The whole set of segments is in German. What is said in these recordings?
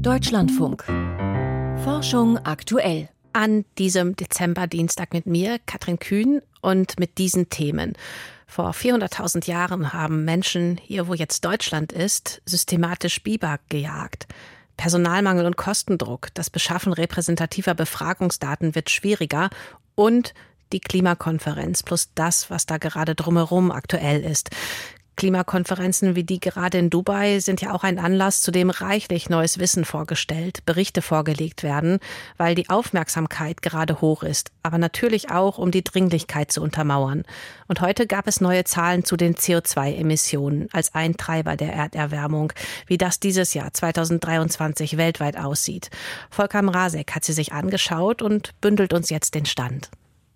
Deutschlandfunk. Forschung aktuell. An diesem Dezemberdienstag mit mir, Katrin Kühn, und mit diesen Themen. Vor 400.000 Jahren haben Menschen hier, wo jetzt Deutschland ist, systematisch Biber gejagt. Personalmangel und Kostendruck, das Beschaffen repräsentativer Befragungsdaten wird schwieriger und die Klimakonferenz plus das, was da gerade drumherum aktuell ist. Klimakonferenzen wie die gerade in Dubai sind ja auch ein Anlass, zu dem reichlich neues Wissen vorgestellt, Berichte vorgelegt werden, weil die Aufmerksamkeit gerade hoch ist, aber natürlich auch, um die Dringlichkeit zu untermauern. Und heute gab es neue Zahlen zu den CO2-Emissionen als ein Treiber der Erderwärmung, wie das dieses Jahr 2023 weltweit aussieht. Volker Mrazek hat sie sich angeschaut und bündelt uns jetzt den Stand.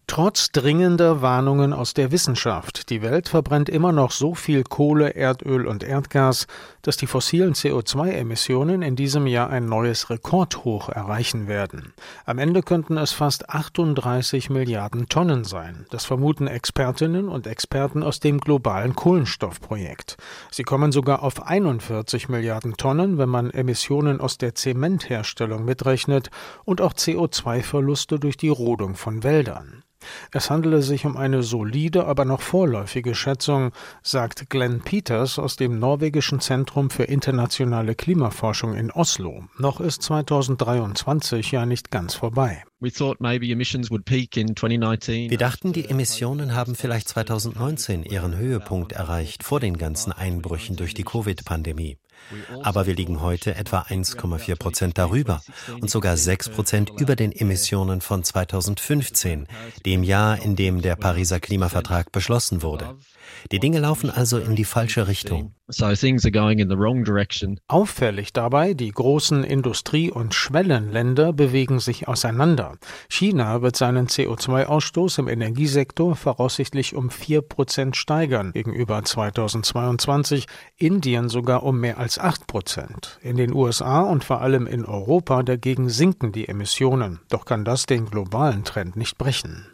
Trotz dringender Warnungen aus der Wissenschaft, die Welt verbrennt immer noch so viel Kohle, Erdöl und Erdgas, dass die fossilen CO2-Emissionen in diesem Jahr ein neues Rekordhoch erreichen werden. Am Ende könnten es fast 38 Milliarden Tonnen sein. Das vermuten Expertinnen und Experten aus dem globalen Kohlenstoffprojekt. Sie kommen sogar auf 41 Milliarden Tonnen, wenn man Emissionen aus der Zementherstellung mitrechnet und auch CO2-Verluste durch die Rodung von Wäldern. Es handele sich um eine solide, aber noch vorläufige Schätzung, sagt Glenn Peters aus dem norwegischen Zentrum für internationale Klimaforschung in Oslo. Noch ist 2023 ja nicht ganz vorbei. Wir dachten, die Emissionen haben vielleicht 2019 ihren Höhepunkt erreicht, vor den ganzen Einbrüchen durch die Covid-Pandemie. Aber wir liegen heute etwa 1,4 Prozent darüber und sogar 6 Prozent über den Emissionen von 2015, dem Jahr, in dem der Pariser Klimavertrag beschlossen wurde. Die Dinge laufen also in die falsche Richtung. Auffällig dabei, die großen Industrie- und Schwellenländer bewegen sich auseinander. China wird seinen CO2-Ausstoß im Energiesektor voraussichtlich um 4 Prozent steigern gegenüber 2022, Indien sogar um mehr als 8 Prozent. In den USA und vor allem in Europa dagegen sinken die Emissionen. Doch kann das den globalen Trend nicht brechen.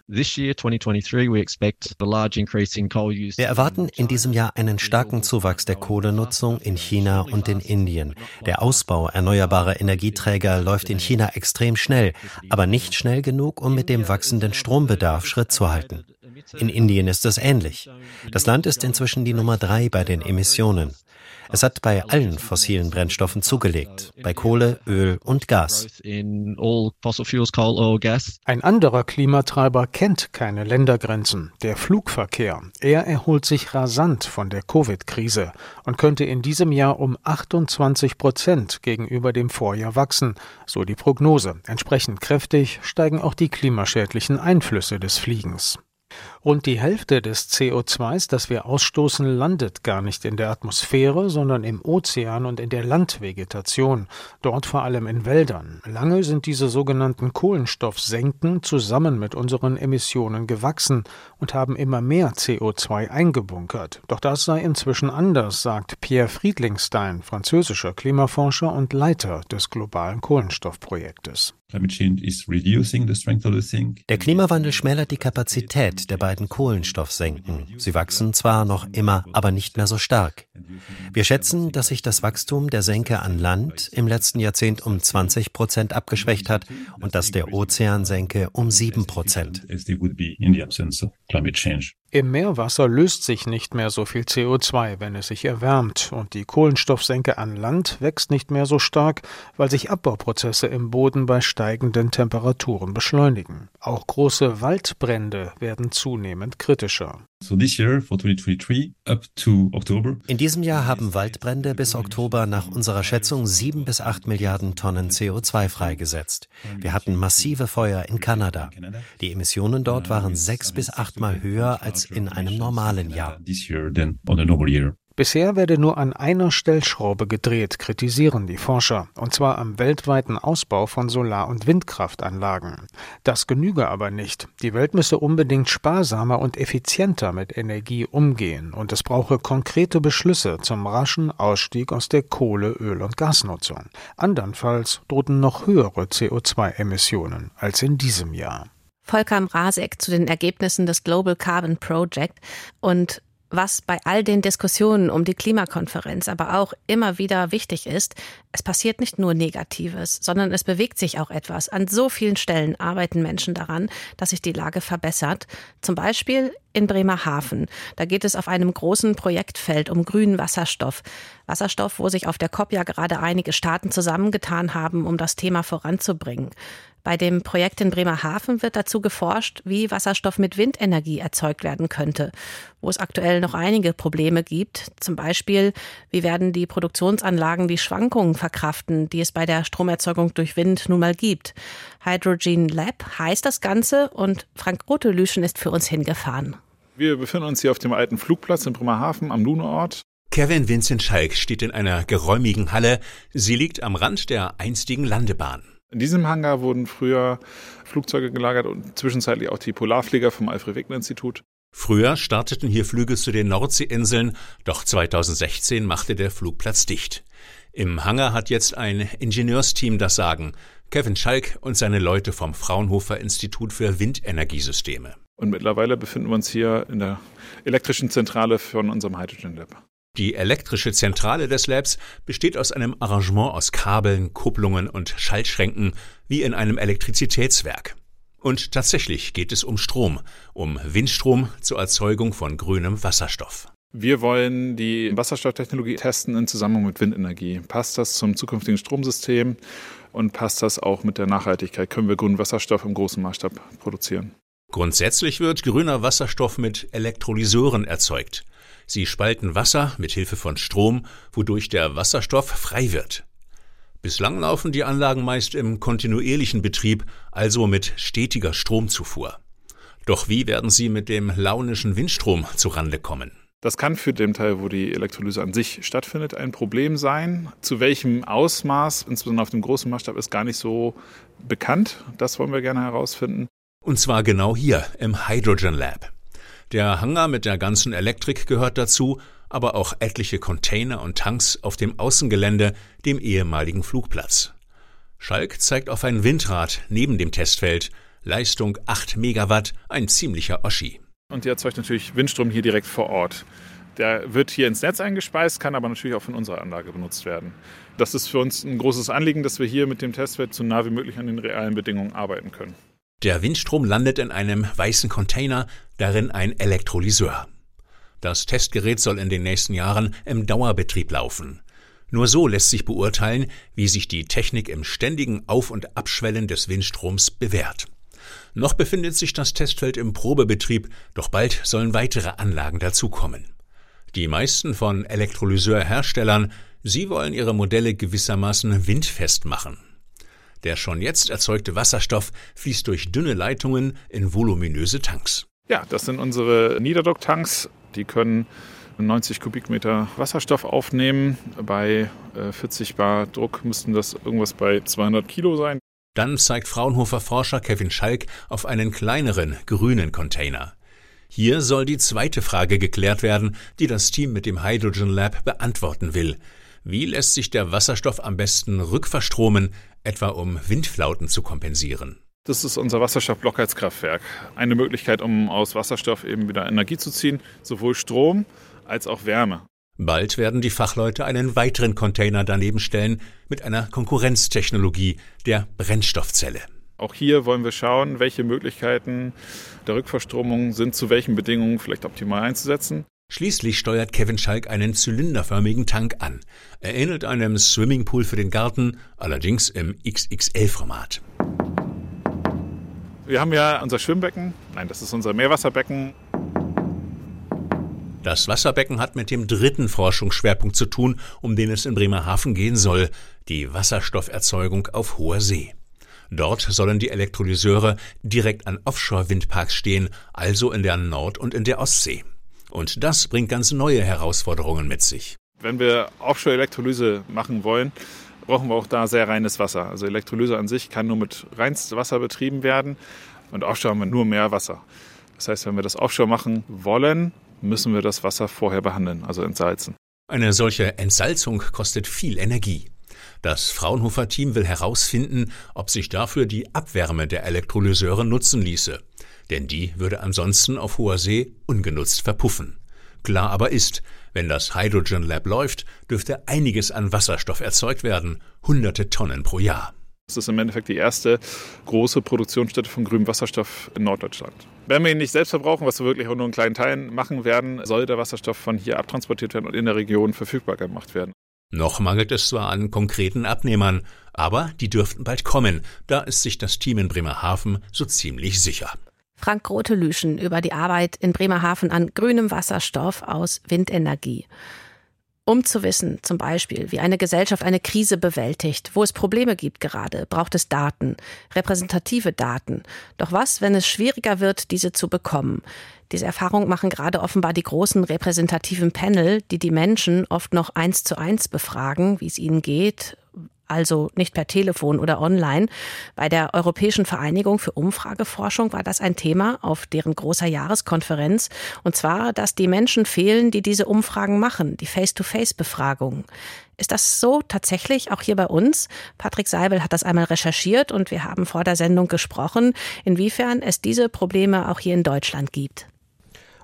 Wir erwarten in diesem Jahr einen starken Zuwachs der Kohlenutzung in China und in Indien. Der Ausbau erneuerbarer Energieträger läuft in China extrem schnell, aber nicht schnell genug, um mit dem wachsenden Strombedarf Schritt zu halten. In Indien ist es ähnlich. Das Land ist inzwischen die Nummer drei bei den Emissionen. Es hat bei allen fossilen Brennstoffen zugelegt, bei Kohle, Öl und Gas. Ein anderer Klimatreiber kennt keine Ländergrenzen, der Flugverkehr. Er erholt sich rasant von der Covid-Krise und könnte in diesem Jahr um 28 Prozent gegenüber dem Vorjahr wachsen, so die Prognose. Entsprechend kräftig steigen auch die klimaschädlichen Einflüsse des Fliegens. Rund die Hälfte des CO2s, das wir ausstoßen, landet gar nicht in der Atmosphäre, sondern im Ozean und in der Landvegetation, dort vor allem in Wäldern. Lange sind diese sogenannten Kohlenstoffsenken zusammen mit unseren Emissionen gewachsen und haben immer mehr CO2 eingebunkert. Doch das sei inzwischen anders, sagt Pierre Friedlingstein, französischer Klimaforscher und Leiter des globalen Kohlenstoffprojektes. Der Klimawandel schmälert die Kapazität der beiden Kohlenstoffsenken. Sie wachsen zwar noch immer, aber nicht mehr so stark. Wir schätzen, dass sich das Wachstum der Senke an Land im letzten Jahrzehnt um 20 Prozent abgeschwächt hat und das der Ozeansenke um 7 Prozent. Im Meerwasser löst sich nicht mehr so viel CO2, wenn es sich erwärmt, und die Kohlenstoffsenke an Land wächst nicht mehr so stark, weil sich Abbauprozesse im Boden bei steigenden Temperaturen beschleunigen. Auch große Waldbrände werden zunehmend kritischer. In diesem Jahr haben Waldbrände bis Oktober nach unserer Schätzung sieben bis acht Milliarden Tonnen CO2 freigesetzt. Wir hatten massive Feuer in Kanada. Die Emissionen dort waren sechs bis achtmal höher als in einem normalen Jahr. Bisher werde nur an einer Stellschraube gedreht, kritisieren die Forscher, und zwar am weltweiten Ausbau von Solar- und Windkraftanlagen. Das genüge aber nicht. Die Welt müsse unbedingt sparsamer und effizienter mit Energie umgehen, und es brauche konkrete Beschlüsse zum raschen Ausstieg aus der Kohle-, Öl- und Gasnutzung. Andernfalls drohten noch höhere CO2-Emissionen als in diesem Jahr. Volker Mrazek zu den Ergebnissen des Global Carbon Project und Was bei all den Diskussionen um die Klimakonferenz aber auch immer wieder wichtig ist, es passiert nicht nur Negatives, sondern es bewegt sich auch etwas. An so vielen Stellen arbeiten Menschen daran, dass sich die Lage verbessert. Zum Beispiel in Bremerhaven. Da geht es auf einem großen Projektfeld um grünen Wasserstoff. Wasserstoff, wo sich auf der COP ja gerade einige Staaten zusammengetan haben, um das Thema voranzubringen. Bei dem Projekt in Bremerhaven wird dazu geforscht, wie Wasserstoff mit Windenergie erzeugt werden könnte, wo es aktuell noch einige Probleme gibt. Zum Beispiel, wie werden die Produktionsanlagen die Schwankungen verkraften, die es bei der Stromerzeugung durch Wind nun mal gibt. Hydrogen Lab heißt das Ganze und Frank Rotelüschen ist für uns hingefahren. Wir befinden uns hier auf dem alten Flugplatz in Bremerhaven am Luneort. Kevin Vincent Schalk steht in einer geräumigen Halle. Sie liegt am Rand der einstigen Landebahn. In diesem Hangar wurden früher Flugzeuge gelagert und zwischenzeitlich auch die Polarflieger vom Alfred-Wegener-Institut. Früher starteten hier Flüge zu den Nordseeinseln, doch 2016 machte der Flugplatz dicht. Im Hangar hat jetzt ein Ingenieursteam das Sagen. Kevin Schalk und seine Leute vom Fraunhofer Institut für Windenergiesysteme. Und mittlerweile befinden wir uns hier in der elektrischen Zentrale von unserem Hydrogen Lab. Die elektrische Zentrale des Labs besteht aus einem Arrangement aus Kabeln, Kupplungen und Schaltschränken wie in einem Elektrizitätswerk. Und tatsächlich geht es um Strom, um Windstrom zur Erzeugung von grünem Wasserstoff. Wir wollen die Wasserstofftechnologie testen in Zusammenhang mit Windenergie. Passt das zum zukünftigen Stromsystem und passt das auch mit der Nachhaltigkeit? Können wir grünen Wasserstoff im großen Maßstab produzieren? Grundsätzlich wird grüner Wasserstoff mit Elektrolyseuren erzeugt. Sie spalten Wasser mit Hilfe von Strom, wodurch der Wasserstoff frei wird. Bislang laufen die Anlagen meist im kontinuierlichen Betrieb, also mit stetiger Stromzufuhr. Doch wie werden sie mit dem launischen Windstrom zurande kommen? Das kann für den Teil, wo die Elektrolyse an sich stattfindet, ein Problem sein. Zu welchem Ausmaß, insbesondere auf dem großen Maßstab, ist gar nicht so bekannt. Das wollen wir gerne herausfinden. Und zwar genau hier im Hydrogen Lab. Der Hangar mit der ganzen Elektrik gehört dazu, aber auch etliche Container und Tanks auf dem Außengelände, dem ehemaligen Flugplatz. Schalk zeigt auf ein Windrad neben dem Testfeld, Leistung 8 Megawatt, ein ziemlicher Oschi. Und die erzeugt natürlich Windstrom hier direkt vor Ort. Der wird hier ins Netz eingespeist, kann aber natürlich auch von unserer Anlage benutzt werden. Das ist für uns ein großes Anliegen, dass wir hier mit dem Testfeld so nah wie möglich an den realen Bedingungen arbeiten können. Der Windstrom landet in einem weißen Container, darin ein Elektrolyseur. Das Testgerät soll in den nächsten Jahren im Dauerbetrieb laufen. Nur so lässt sich beurteilen, wie sich die Technik im ständigen Auf- und Abschwellen des Windstroms bewährt. Noch befindet sich das Testfeld im Probebetrieb, doch bald sollen weitere Anlagen dazukommen. Die meisten von Elektrolyseurherstellern, sie wollen ihre Modelle gewissermaßen windfest machen. Der schon jetzt erzeugte Wasserstoff fließt durch dünne Leitungen in voluminöse Tanks. Ja, das sind unsere Niederdrucktanks. Die können 90 Kubikmeter Wasserstoff aufnehmen. Bei 40 äh, Bar Druck müssten das irgendwas bei 200 Kilo sein. Dann zeigt Fraunhofer Forscher Kevin Schalk auf einen kleineren grünen Container. Hier soll die zweite Frage geklärt werden, die das Team mit dem Hydrogen Lab beantworten will. Wie lässt sich der Wasserstoff am besten rückverstromen, etwa um Windflauten zu kompensieren? Das ist unser Wasserstoffblockheizkraftwerk. Eine Möglichkeit, um aus Wasserstoff eben wieder Energie zu ziehen, sowohl Strom als auch Wärme. Bald werden die Fachleute einen weiteren Container daneben stellen mit einer Konkurrenztechnologie, der Brennstoffzelle. Auch hier wollen wir schauen, welche Möglichkeiten der Rückverstromung sind zu welchen Bedingungen vielleicht optimal einzusetzen. Schließlich steuert Kevin Schalk einen zylinderförmigen Tank an. Er ähnelt einem Swimmingpool für den Garten, allerdings im XXL-Format. Wir haben ja unser Schwimmbecken. Nein, das ist unser Meerwasserbecken. Das Wasserbecken hat mit dem dritten Forschungsschwerpunkt zu tun, um den es in Bremerhaven gehen soll, die Wasserstofferzeugung auf hoher See. Dort sollen die Elektrolyseure direkt an Offshore-Windparks stehen, also in der Nord- und in der Ostsee. Und das bringt ganz neue Herausforderungen mit sich. Wenn wir Offshore-Elektrolyse machen wollen, brauchen wir auch da sehr reines Wasser. Also Elektrolyse an sich kann nur mit reinstem Wasser betrieben werden und Offshore haben wir nur mehr Wasser. Das heißt, wenn wir das Offshore machen wollen, müssen wir das Wasser vorher behandeln, also entsalzen. Eine solche Entsalzung kostet viel Energie. Das Fraunhofer-Team will herausfinden, ob sich dafür die Abwärme der Elektrolyseure nutzen ließe denn die würde ansonsten auf hoher See ungenutzt verpuffen. Klar aber ist, wenn das Hydrogen Lab läuft, dürfte einiges an Wasserstoff erzeugt werden, hunderte Tonnen pro Jahr. Das ist im Endeffekt die erste große Produktionsstätte von grünem Wasserstoff in Norddeutschland. Wenn wir ihn nicht selbst verbrauchen, was wir wirklich auch nur in kleinen Teilen machen werden, soll der Wasserstoff von hier abtransportiert werden und in der Region verfügbar gemacht werden. Noch mangelt es zwar an konkreten Abnehmern, aber die dürften bald kommen. Da ist sich das Team in Bremerhaven so ziemlich sicher. Frank Grote-Lüschen über die Arbeit in Bremerhaven an grünem Wasserstoff aus Windenergie. Um zu wissen, zum Beispiel, wie eine Gesellschaft eine Krise bewältigt, wo es Probleme gibt gerade, braucht es Daten, repräsentative Daten. Doch was, wenn es schwieriger wird, diese zu bekommen? Diese Erfahrung machen gerade offenbar die großen repräsentativen Panel, die die Menschen oft noch eins zu eins befragen, wie es ihnen geht, also nicht per Telefon oder online. Bei der Europäischen Vereinigung für Umfrageforschung war das ein Thema auf deren großer Jahreskonferenz. Und zwar, dass die Menschen fehlen, die diese Umfragen machen, die Face-to-Face-Befragungen. Ist das so tatsächlich auch hier bei uns? Patrick Seibel hat das einmal recherchiert und wir haben vor der Sendung gesprochen, inwiefern es diese Probleme auch hier in Deutschland gibt.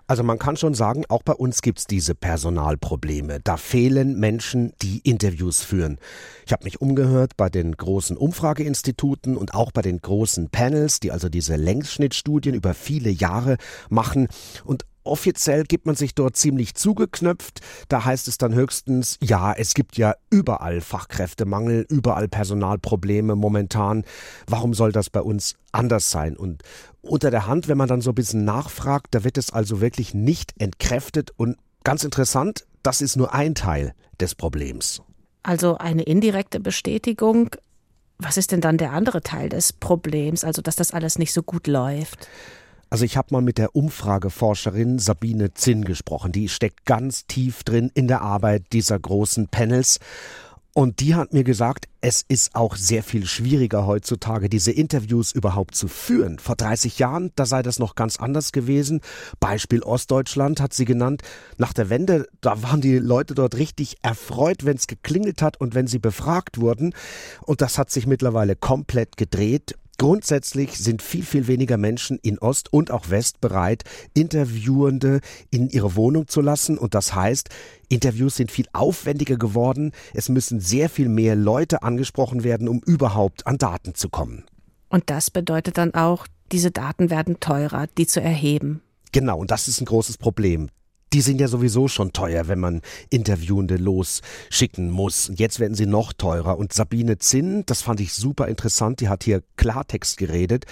Also man kann schon sagen, auch bei uns gibt's diese Personalprobleme. Da fehlen Menschen, die Interviews führen. Ich habe mich umgehört bei den großen Umfrageinstituten und auch bei den großen Panels, die also diese Längsschnittstudien über viele Jahre machen. Und Offiziell gibt man sich dort ziemlich zugeknöpft. Da heißt es dann höchstens, ja, es gibt ja überall Fachkräftemangel, überall Personalprobleme momentan. Warum soll das bei uns anders sein? Und unter der Hand, wenn man dann so ein bisschen nachfragt, da wird es also wirklich nicht entkräftet. Und ganz interessant, das ist nur ein Teil des Problems. Also eine indirekte Bestätigung. Was ist denn dann der andere Teil des Problems? Also, dass das alles nicht so gut läuft? Also ich habe mal mit der Umfrageforscherin Sabine Zinn gesprochen. Die steckt ganz tief drin in der Arbeit dieser großen Panels. Und die hat mir gesagt, es ist auch sehr viel schwieriger heutzutage, diese Interviews überhaupt zu führen. Vor 30 Jahren, da sei das noch ganz anders gewesen. Beispiel Ostdeutschland hat sie genannt. Nach der Wende, da waren die Leute dort richtig erfreut, wenn es geklingelt hat und wenn sie befragt wurden. Und das hat sich mittlerweile komplett gedreht. Grundsätzlich sind viel, viel weniger Menschen in Ost und auch West bereit, Interviewende in ihre Wohnung zu lassen. Und das heißt, Interviews sind viel aufwendiger geworden. Es müssen sehr viel mehr Leute angesprochen werden, um überhaupt an Daten zu kommen. Und das bedeutet dann auch, diese Daten werden teurer, die zu erheben. Genau, und das ist ein großes Problem die sind ja sowieso schon teuer, wenn man Interviewende losschicken muss. Jetzt werden sie noch teurer. Und Sabine Zinn, das fand ich super interessant, die hat hier Klartext geredet.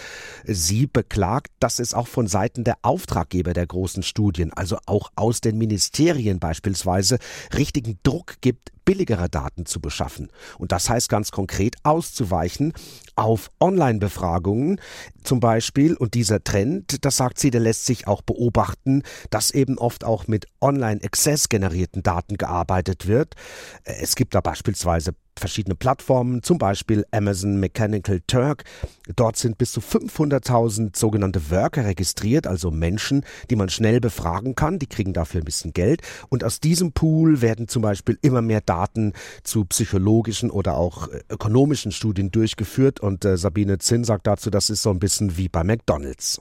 Sie beklagt, dass es auch von Seiten der Auftraggeber der großen Studien, also auch aus den Ministerien beispielsweise, richtigen Druck gibt, billigere Daten zu beschaffen. Und das heißt ganz konkret auszuweichen auf Online-Befragungen zum Beispiel. Und dieser Trend, das sagt sie, der lässt sich auch beobachten, dass eben oft auch mit Online-Access generierten Daten gearbeitet wird. Es gibt da beispielsweise verschiedene Plattformen, zum Beispiel Amazon Mechanical Turk. Dort sind bis zu 500.000 sogenannte Worker registriert, also Menschen, die man schnell befragen kann. Die kriegen dafür ein bisschen Geld. Und aus diesem Pool werden zum Beispiel immer mehr Daten zu psychologischen oder auch äh, ökonomischen Studien durchgeführt. Und äh, Sabine Zinn sagt dazu, das ist so ein bisschen wie bei McDonald's.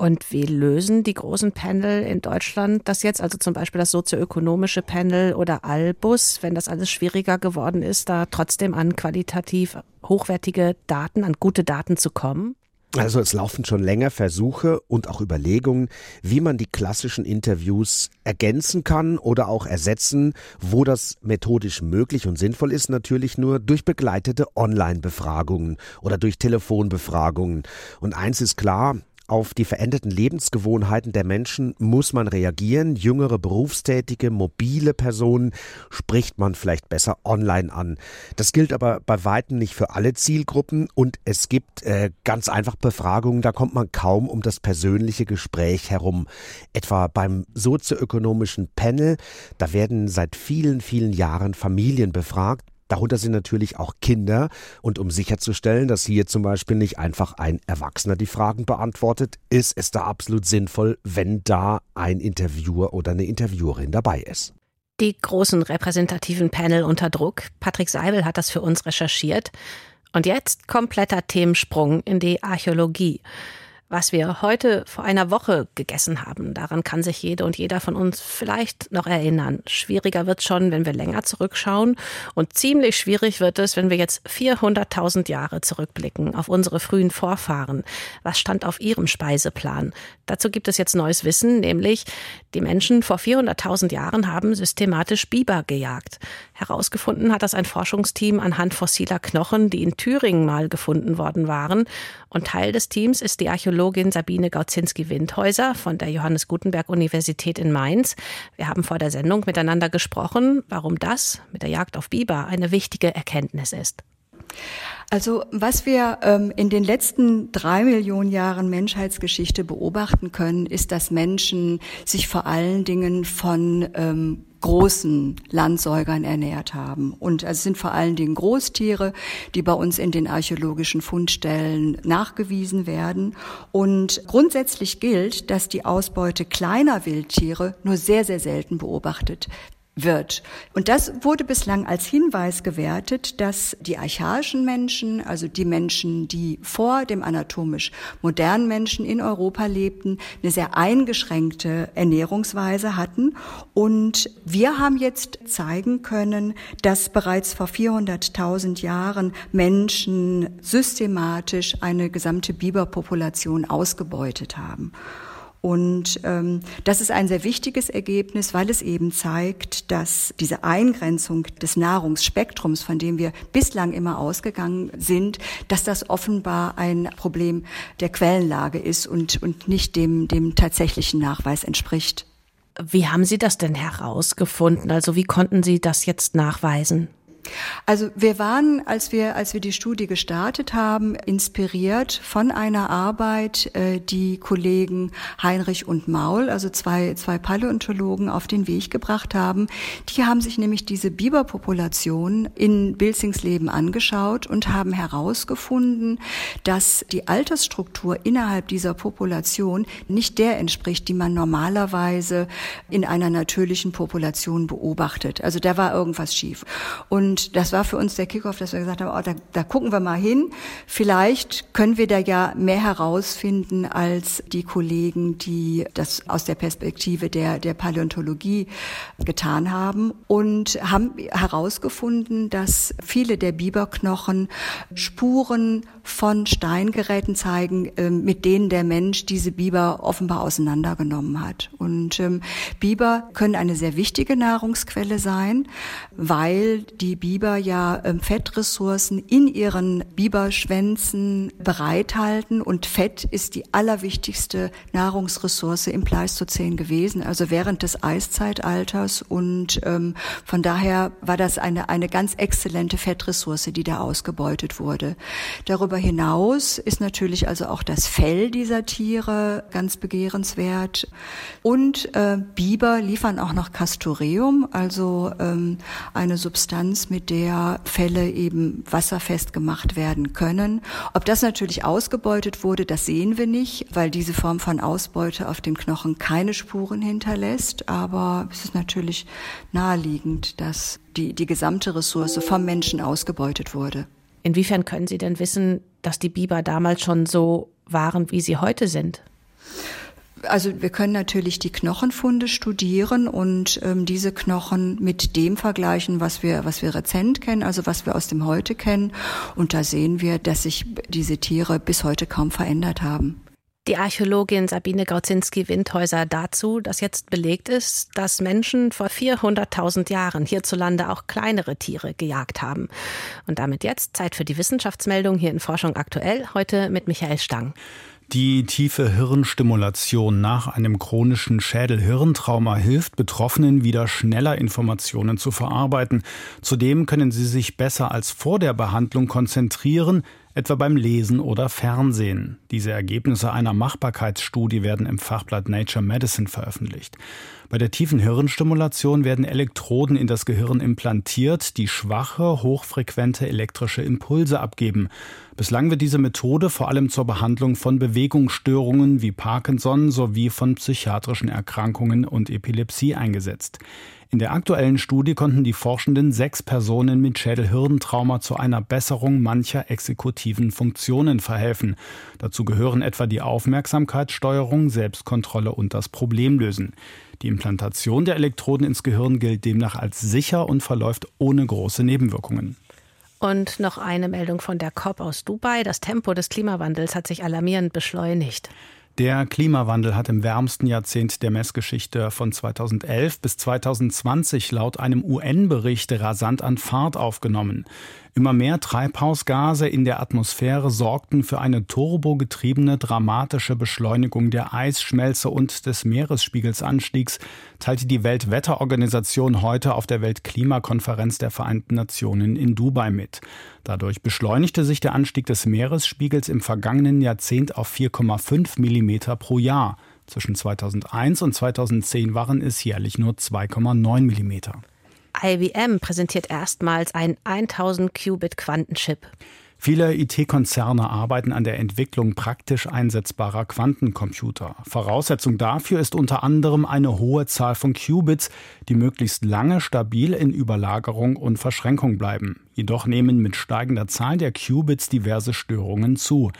Und wie lösen die großen Panel in Deutschland das jetzt? Also zum Beispiel das sozioökonomische Panel oder Albus, wenn das alles schwieriger geworden ist, da trotzdem an qualitativ hochwertige Daten, an gute Daten zu kommen? Also es laufen schon länger Versuche und auch Überlegungen, wie man die klassischen Interviews ergänzen kann oder auch ersetzen, wo das methodisch möglich und sinnvoll ist, natürlich nur durch begleitete Online-Befragungen oder durch Telefonbefragungen. Und eins ist klar, auf die veränderten Lebensgewohnheiten der Menschen muss man reagieren. Jüngere Berufstätige, mobile Personen spricht man vielleicht besser online an. Das gilt aber bei weitem nicht für alle Zielgruppen und es gibt äh, ganz einfach Befragungen, da kommt man kaum um das persönliche Gespräch herum. Etwa beim sozioökonomischen Panel, da werden seit vielen, vielen Jahren Familien befragt. Darunter sind natürlich auch Kinder. Und um sicherzustellen, dass hier zum Beispiel nicht einfach ein Erwachsener die Fragen beantwortet, ist es da absolut sinnvoll, wenn da ein Interviewer oder eine Interviewerin dabei ist. Die großen repräsentativen Panel unter Druck. Patrick Seibel hat das für uns recherchiert. Und jetzt kompletter Themensprung in die Archäologie. Was wir heute vor einer Woche gegessen haben, daran kann sich jede und jeder von uns vielleicht noch erinnern. Schwieriger wird schon, wenn wir länger zurückschauen und ziemlich schwierig wird es, wenn wir jetzt 400.000 Jahre zurückblicken auf unsere frühen Vorfahren. Was stand auf ihrem Speiseplan? Dazu gibt es jetzt neues Wissen, nämlich die Menschen vor 400.000 Jahren haben systematisch Biber gejagt. Herausgefunden hat das ein Forschungsteam anhand fossiler Knochen, die in Thüringen mal gefunden worden waren. Und Teil des Teams ist die Archäologin Sabine Gaudzinski-Windhäuser von der Johannes Gutenberg Universität in Mainz. Wir haben vor der Sendung miteinander gesprochen, warum das mit der Jagd auf Biber eine wichtige Erkenntnis ist. Also was wir ähm, in den letzten drei Millionen Jahren Menschheitsgeschichte beobachten können, ist, dass Menschen sich vor allen Dingen von ähm, großen Landsäugern ernährt haben. Und es sind vor allen Dingen Großtiere, die bei uns in den archäologischen Fundstellen nachgewiesen werden. Und grundsätzlich gilt, dass die Ausbeute kleiner Wildtiere nur sehr, sehr selten beobachtet wird. Und das wurde bislang als Hinweis gewertet, dass die archaischen Menschen, also die Menschen, die vor dem anatomisch modernen Menschen in Europa lebten, eine sehr eingeschränkte Ernährungsweise hatten. Und wir haben jetzt zeigen können, dass bereits vor 400.000 Jahren Menschen systematisch eine gesamte Biberpopulation ausgebeutet haben. Und ähm, das ist ein sehr wichtiges Ergebnis, weil es eben zeigt, dass diese Eingrenzung des Nahrungsspektrums, von dem wir bislang immer ausgegangen sind, dass das offenbar ein Problem der Quellenlage ist und, und nicht dem, dem tatsächlichen Nachweis entspricht. Wie haben Sie das denn herausgefunden? Also wie konnten Sie das jetzt nachweisen? Also wir waren, als wir, als wir die Studie gestartet haben, inspiriert von einer Arbeit, äh, die Kollegen Heinrich und Maul, also zwei, zwei Paläontologen, auf den Weg gebracht haben. Die haben sich nämlich diese Biberpopulation in Bilzingsleben angeschaut und haben herausgefunden, dass die Altersstruktur innerhalb dieser Population nicht der entspricht, die man normalerweise in einer natürlichen Population beobachtet. Also da war irgendwas schief. Und und das war für uns der Kickoff, dass wir gesagt haben, oh, da, da gucken wir mal hin. Vielleicht können wir da ja mehr herausfinden als die Kollegen, die das aus der Perspektive der, der Paläontologie getan haben und haben herausgefunden, dass viele der Biberknochen Spuren von Steingeräten zeigen, ähm, mit denen der Mensch diese Biber offenbar auseinandergenommen hat. Und ähm, Biber können eine sehr wichtige Nahrungsquelle sein, weil die Biber ja ähm, Fettressourcen in ihren Biberschwänzen bereithalten und Fett ist die allerwichtigste Nahrungsressource im Pleistozän gewesen, also während des Eiszeitalters und ähm, von daher war das eine, eine ganz exzellente Fettressource, die da ausgebeutet wurde. Darüber hinaus ist natürlich also auch das Fell dieser Tiere ganz begehrenswert und äh, Biber liefern auch noch Castoreum, also ähm, eine Substanz, mit der Fälle eben wasserfest gemacht werden können. Ob das natürlich ausgebeutet wurde, das sehen wir nicht, weil diese Form von Ausbeute auf dem Knochen keine Spuren hinterlässt. Aber es ist natürlich naheliegend, dass die, die gesamte Ressource vom Menschen ausgebeutet wurde. Inwiefern können Sie denn wissen, dass die Biber damals schon so waren, wie sie heute sind? Also wir können natürlich die Knochenfunde studieren und ähm, diese Knochen mit dem vergleichen, was wir, was wir rezent kennen, also was wir aus dem Heute kennen. Und da sehen wir, dass sich diese Tiere bis heute kaum verändert haben. Die Archäologin Sabine Gaudzinski-Windhäuser dazu, dass jetzt belegt ist, dass Menschen vor 400.000 Jahren hierzulande auch kleinere Tiere gejagt haben. Und damit jetzt Zeit für die Wissenschaftsmeldung hier in Forschung aktuell, heute mit Michael Stang. Die tiefe Hirnstimulation nach einem chronischen Schädel-Hirntrauma hilft Betroffenen wieder schneller Informationen zu verarbeiten. Zudem können sie sich besser als vor der Behandlung konzentrieren, etwa beim Lesen oder Fernsehen. Diese Ergebnisse einer Machbarkeitsstudie werden im Fachblatt Nature Medicine veröffentlicht. Bei der tiefen Hirnstimulation werden Elektroden in das Gehirn implantiert, die schwache, hochfrequente elektrische Impulse abgeben. Bislang wird diese Methode vor allem zur Behandlung von Bewegungsstörungen wie Parkinson sowie von psychiatrischen Erkrankungen und Epilepsie eingesetzt. In der aktuellen Studie konnten die Forschenden sechs Personen mit Schädelhirntrauma zu einer Besserung mancher exekutiven Funktionen verhelfen. Dazu gehören etwa die Aufmerksamkeitssteuerung, Selbstkontrolle und das Problemlösen. Die Implantation der Elektroden ins Gehirn gilt demnach als sicher und verläuft ohne große Nebenwirkungen. Und noch eine Meldung von der COP aus Dubai. Das Tempo des Klimawandels hat sich alarmierend beschleunigt. Der Klimawandel hat im wärmsten Jahrzehnt der Messgeschichte von 2011 bis 2020 laut einem UN-Bericht rasant an Fahrt aufgenommen. Immer mehr Treibhausgase in der Atmosphäre sorgten für eine turbogetriebene dramatische Beschleunigung der Eisschmelze und des Meeresspiegelsanstiegs, teilte die Weltwetterorganisation heute auf der Weltklimakonferenz der Vereinten Nationen in Dubai mit. Dadurch beschleunigte sich der Anstieg des Meeresspiegels im vergangenen Jahrzehnt auf 4,5 Millimeter pro Jahr. Zwischen 2001 und 2010 waren es jährlich nur 2,9 Millimeter. IBM präsentiert erstmals einen 1000 Qubit Quantenchip. Viele IT-Konzerne arbeiten an der Entwicklung praktisch einsetzbarer Quantencomputer. Voraussetzung dafür ist unter anderem eine hohe Zahl von Qubits, die möglichst lange stabil in Überlagerung und Verschränkung bleiben. Jedoch nehmen mit steigender Zahl der Qubits diverse Störungen zu.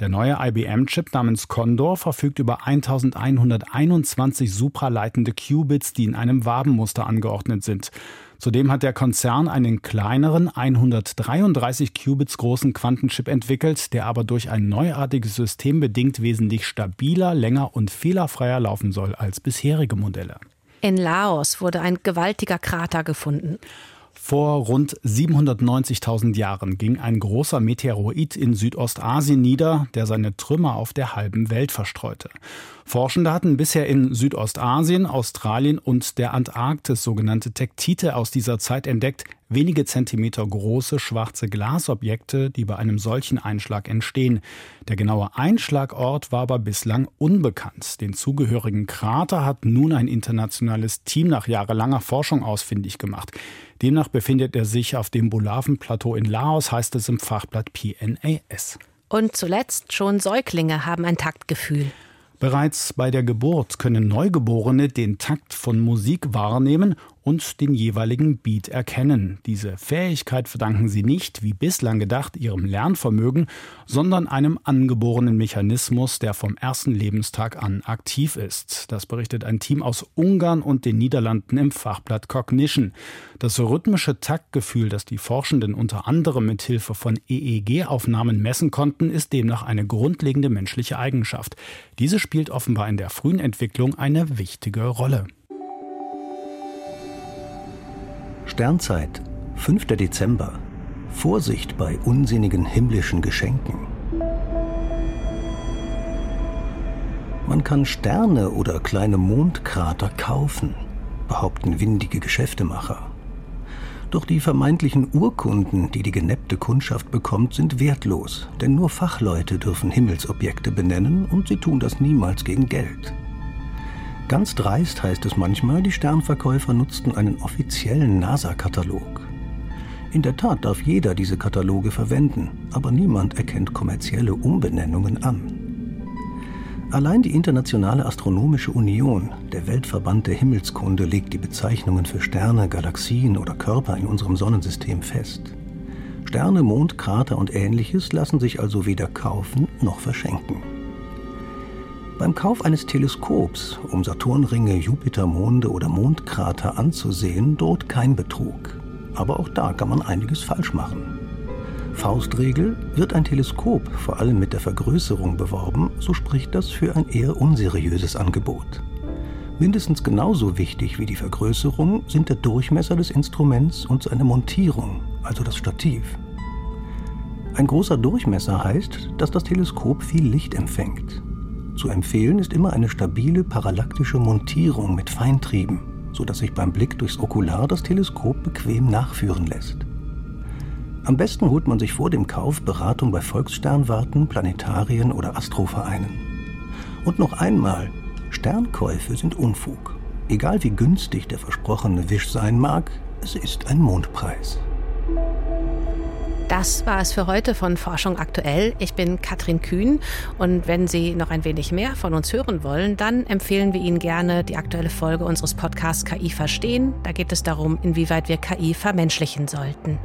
Der neue IBM-Chip namens Condor verfügt über 1121 supraleitende Qubits, die in einem Wabenmuster angeordnet sind. Zudem hat der Konzern einen kleineren, 133 Qubits großen Quantenchip entwickelt, der aber durch ein neuartiges System bedingt wesentlich stabiler, länger und fehlerfreier laufen soll als bisherige Modelle. In Laos wurde ein gewaltiger Krater gefunden. Vor rund 790.000 Jahren ging ein großer Meteoroid in Südostasien nieder, der seine Trümmer auf der halben Welt verstreute. Forschende hatten bisher in Südostasien, Australien und der Antarktis sogenannte Tektite aus dieser Zeit entdeckt, wenige Zentimeter große schwarze Glasobjekte, die bei einem solchen Einschlag entstehen. Der genaue Einschlagort war aber bislang unbekannt. Den zugehörigen Krater hat nun ein internationales Team nach jahrelanger Forschung ausfindig gemacht. Demnach befindet er sich auf dem Bulaven-Plateau in Laos, heißt es im Fachblatt PNAS. Und zuletzt schon Säuglinge haben ein Taktgefühl. Bereits bei der Geburt können Neugeborene den Takt von Musik wahrnehmen und den jeweiligen Beat erkennen. Diese Fähigkeit verdanken sie nicht, wie bislang gedacht, ihrem Lernvermögen, sondern einem angeborenen Mechanismus, der vom ersten Lebenstag an aktiv ist. Das berichtet ein Team aus Ungarn und den Niederlanden im Fachblatt Cognition. Das rhythmische Taktgefühl, das die Forschenden unter anderem mit Hilfe von EEG-Aufnahmen messen konnten, ist demnach eine grundlegende menschliche Eigenschaft. Diese spielt offenbar in der frühen Entwicklung eine wichtige Rolle. Sternzeit, 5. Dezember. Vorsicht bei unsinnigen himmlischen Geschenken. Man kann Sterne oder kleine Mondkrater kaufen, behaupten windige Geschäftemacher. Doch die vermeintlichen Urkunden, die die geneppte Kundschaft bekommt, sind wertlos, denn nur Fachleute dürfen Himmelsobjekte benennen und sie tun das niemals gegen Geld. Ganz dreist heißt es manchmal, die Sternverkäufer nutzten einen offiziellen NASA-Katalog. In der Tat darf jeder diese Kataloge verwenden, aber niemand erkennt kommerzielle Umbenennungen an. Allein die Internationale Astronomische Union, der Weltverband der Himmelskunde, legt die Bezeichnungen für Sterne, Galaxien oder Körper in unserem Sonnensystem fest. Sterne, Mond, Krater und ähnliches lassen sich also weder kaufen noch verschenken. Beim Kauf eines Teleskops, um Saturnringe, Jupitermonde oder Mondkrater anzusehen, droht kein Betrug. Aber auch da kann man einiges falsch machen. Faustregel, wird ein Teleskop vor allem mit der Vergrößerung beworben, so spricht das für ein eher unseriöses Angebot. Mindestens genauso wichtig wie die Vergrößerung sind der Durchmesser des Instruments und seine Montierung, also das Stativ. Ein großer Durchmesser heißt, dass das Teleskop viel Licht empfängt. Zu empfehlen ist immer eine stabile parallaktische Montierung mit Feintrieben, sodass sich beim Blick durchs Okular das Teleskop bequem nachführen lässt. Am besten holt man sich vor dem Kauf Beratung bei Volkssternwarten, Planetarien oder Astrovereinen. Und noch einmal, Sternkäufe sind Unfug. Egal wie günstig der versprochene Wisch sein mag, es ist ein Mondpreis. Das war es für heute von Forschung aktuell. Ich bin Katrin Kühn und wenn Sie noch ein wenig mehr von uns hören wollen, dann empfehlen wir Ihnen gerne die aktuelle Folge unseres Podcasts KI verstehen. Da geht es darum, inwieweit wir KI vermenschlichen sollten.